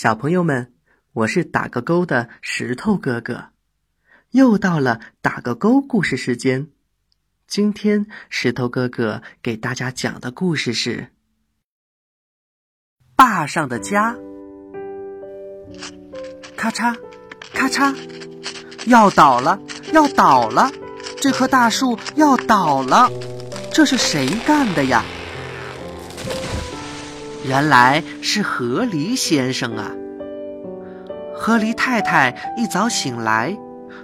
小朋友们，我是打个勾的石头哥哥，又到了打个勾故事时间。今天石头哥哥给大家讲的故事是《坝上的家》。咔嚓，咔嚓，要倒了，要倒了！这棵大树要倒了，这是谁干的呀？原来是河狸先生啊！河狸太太一早醒来，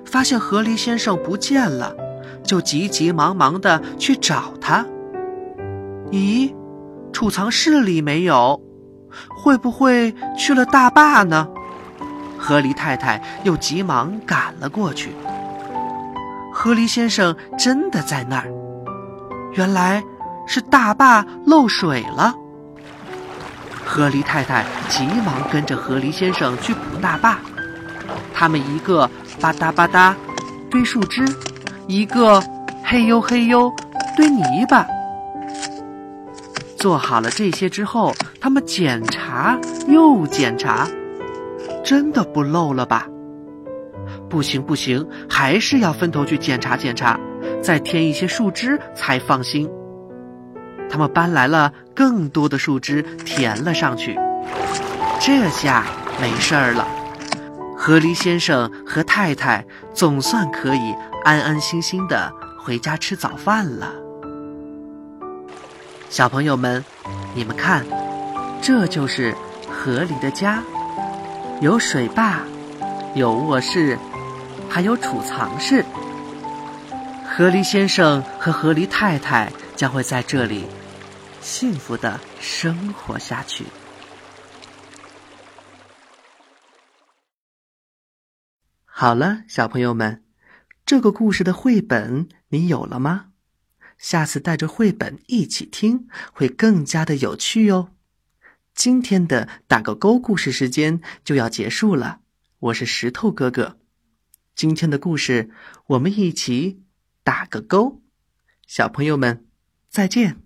发现河狸先生不见了，就急急忙忙的去找他。咦，储藏室里没有，会不会去了大坝呢？河狸太太又急忙赶了过去。河狸先生真的在那儿，原来是大坝漏水了。河狸太太急忙跟着河狸先生去补大坝，他们一个吧嗒吧嗒堆树枝，一个嘿呦嘿呦堆泥巴。做好了这些之后，他们检查又检查，真的不漏了吧？不行不行，还是要分头去检查检查，再添一些树枝才放心。他们搬来了更多的树枝，填了上去。这下没事儿了，河狸先生和太太总算可以安安心心的回家吃早饭了。小朋友们，你们看，这就是河狸的家，有水坝，有卧室，还有储藏室。河狸先生和河狸太太将会在这里。幸福的生活下去。好了，小朋友们，这个故事的绘本你有了吗？下次带着绘本一起听，会更加的有趣哟。今天的打个勾故事时间就要结束了，我是石头哥哥。今天的故事我们一起打个勾，小朋友们再见。